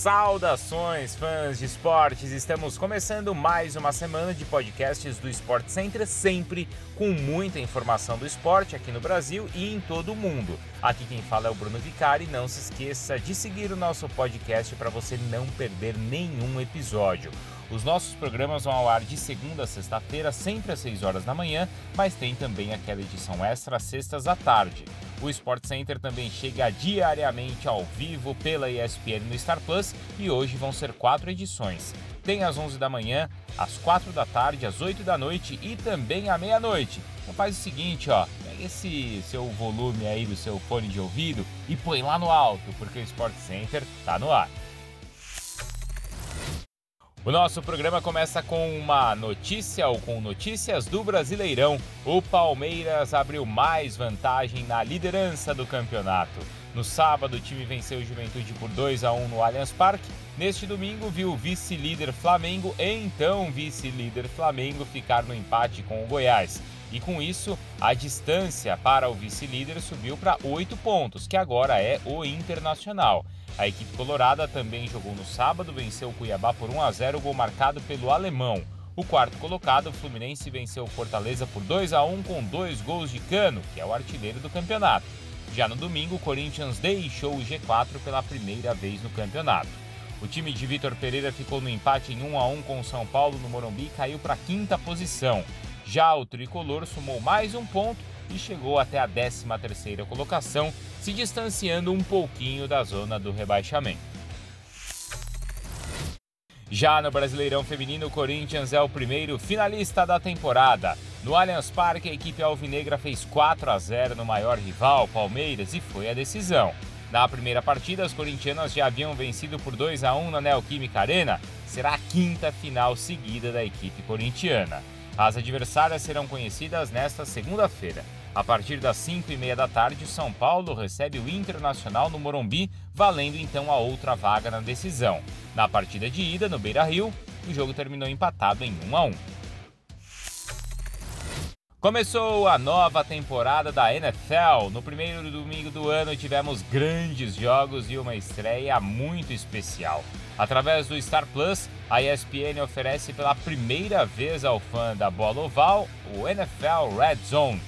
Saudações, fãs de esportes! Estamos começando mais uma semana de podcasts do Sport Center, sempre com muita informação do esporte aqui no Brasil e em todo o mundo. Aqui quem fala é o Bruno Vicari. Não se esqueça de seguir o nosso podcast para você não perder nenhum episódio. Os nossos programas vão ao ar de segunda a sexta-feira, sempre às 6 horas da manhã, mas tem também aquela edição extra às sextas à tarde. O Sport Center também chega diariamente ao vivo pela ESPN no Star Plus e hoje vão ser quatro edições. Tem às 11 da manhã, às 4 da tarde, às 8 da noite e também à meia-noite. Então faz o seguinte, ó, pega esse seu volume aí do seu fone de ouvido e põe lá no alto, porque o Sport Center tá no ar. O nosso programa começa com uma notícia ou com notícias do Brasileirão. O Palmeiras abriu mais vantagem na liderança do campeonato. No sábado, o time venceu o Juventude por 2 a 1 no Allianz Parque. Neste domingo, viu o vice-líder Flamengo, então vice-líder Flamengo, ficar no empate com o Goiás. E com isso, a distância para o vice-líder subiu para 8 pontos, que agora é o Internacional. A equipe colorada também jogou no sábado, venceu o Cuiabá por 1 a 0, gol marcado pelo alemão. O quarto colocado, o Fluminense, venceu o Fortaleza por 2 a 1 com dois gols de Cano, que é o artilheiro do campeonato. Já no domingo, o Corinthians deixou o G4 pela primeira vez no campeonato. O time de Vitor Pereira ficou no empate em 1 a 1 com o São Paulo no Morumbi e caiu para a quinta posição. Já o tricolor somou mais um ponto e chegou até a 13ª colocação, se distanciando um pouquinho da zona do rebaixamento. Já no Brasileirão Feminino, o Corinthians é o primeiro finalista da temporada. No Allianz Parque, a equipe alvinegra fez 4 a 0 no maior rival, Palmeiras, e foi a decisão. Na primeira partida, as corintianas já haviam vencido por 2 a 1 na Neoquímica Arena. Será a quinta final seguida da equipe corintiana. As adversárias serão conhecidas nesta segunda-feira. A partir das 5 e meia da tarde, São Paulo recebe o Internacional no Morumbi, valendo então a outra vaga na decisão. Na partida de ida, no Beira-Rio, o jogo terminou empatado em 1 a 1. Começou a nova temporada da NFL. No primeiro domingo do ano tivemos grandes jogos e uma estreia muito especial. Através do Star Plus, a ESPN oferece pela primeira vez ao fã da bola oval o NFL Red Zone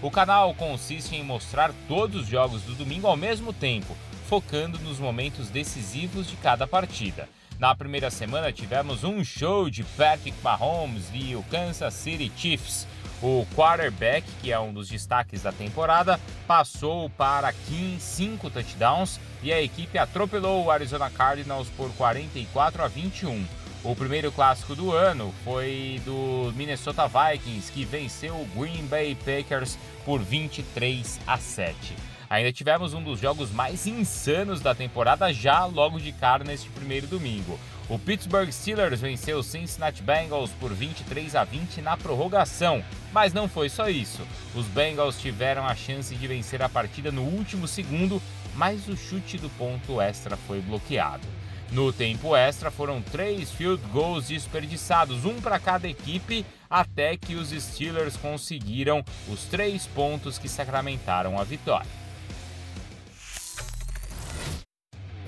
o canal consiste em mostrar todos os jogos do domingo ao mesmo tempo, focando nos momentos decisivos de cada partida. Na primeira semana tivemos um show de Patrick Mahomes e o Kansas City Chiefs. O quarterback, que é um dos destaques da temporada, passou para 15, 5 touchdowns e a equipe atropelou o Arizona Cardinals por 44 a 21. O primeiro clássico do ano foi do Minnesota Vikings, que venceu o Green Bay Packers por 23 a 7. Ainda tivemos um dos jogos mais insanos da temporada já logo de cara neste primeiro domingo. O Pittsburgh Steelers venceu o Cincinnati Bengals por 23 a 20 na prorrogação, mas não foi só isso. Os Bengals tiveram a chance de vencer a partida no último segundo, mas o chute do ponto extra foi bloqueado. No tempo extra, foram três field goals desperdiçados, um para cada equipe, até que os Steelers conseguiram os três pontos que sacramentaram a vitória.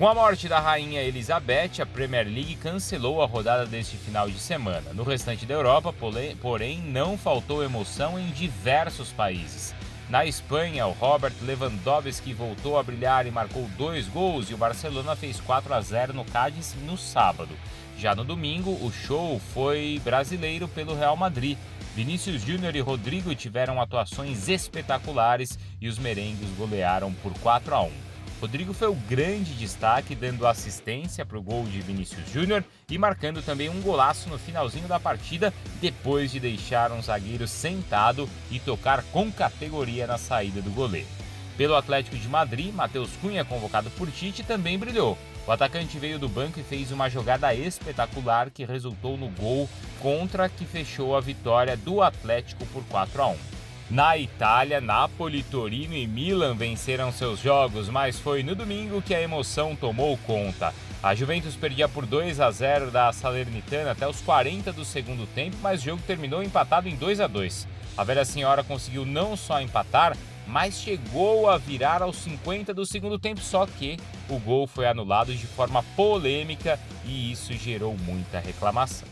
Com a morte da rainha Elizabeth, a Premier League cancelou a rodada deste final de semana. No restante da Europa, porém, não faltou emoção em diversos países. Na Espanha, o Robert Lewandowski voltou a brilhar e marcou dois gols e o Barcelona fez 4 a 0 no Cádiz no sábado. Já no domingo, o show foi brasileiro pelo Real Madrid. Vinícius Júnior e Rodrigo tiveram atuações espetaculares e os merengues golearam por 4 a 1. Rodrigo foi o grande destaque, dando assistência para o gol de Vinícius Júnior e marcando também um golaço no finalzinho da partida, depois de deixar um zagueiro sentado e tocar com categoria na saída do goleiro. Pelo Atlético de Madrid, Matheus Cunha, convocado por Tite, também brilhou. O atacante veio do banco e fez uma jogada espetacular que resultou no gol contra que fechou a vitória do Atlético por 4 a 1. Na Itália, Napoli, Torino e Milan venceram seus jogos, mas foi no domingo que a emoção tomou conta. A Juventus perdia por 2 a 0 da Salernitana até os 40 do segundo tempo, mas o jogo terminou empatado em 2 a 2. A velha senhora conseguiu não só empatar, mas chegou a virar aos 50 do segundo tempo, só que o gol foi anulado de forma polêmica e isso gerou muita reclamação.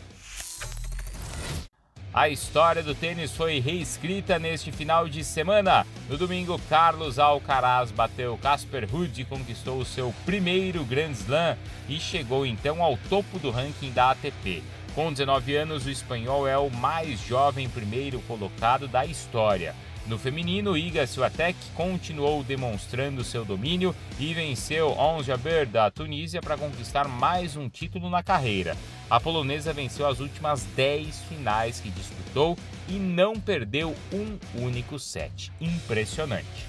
A história do tênis foi reescrita neste final de semana. No domingo, Carlos Alcaraz bateu Casper Ruud e conquistou o seu primeiro Grand Slam e chegou então ao topo do ranking da ATP. Com 19 anos, o espanhol é o mais jovem primeiro colocado da história. No feminino, Iga Swiatek continuou demonstrando seu domínio e venceu Ons Jabeur da Tunísia para conquistar mais um título na carreira. A polonesa venceu as últimas 10 finais que disputou e não perdeu um único set. Impressionante.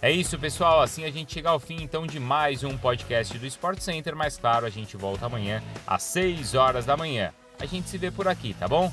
É isso, pessoal. Assim a gente chega ao fim então de mais um podcast do Sport Center, mas claro, a gente volta amanhã às 6 horas da manhã. A gente se vê por aqui, tá bom?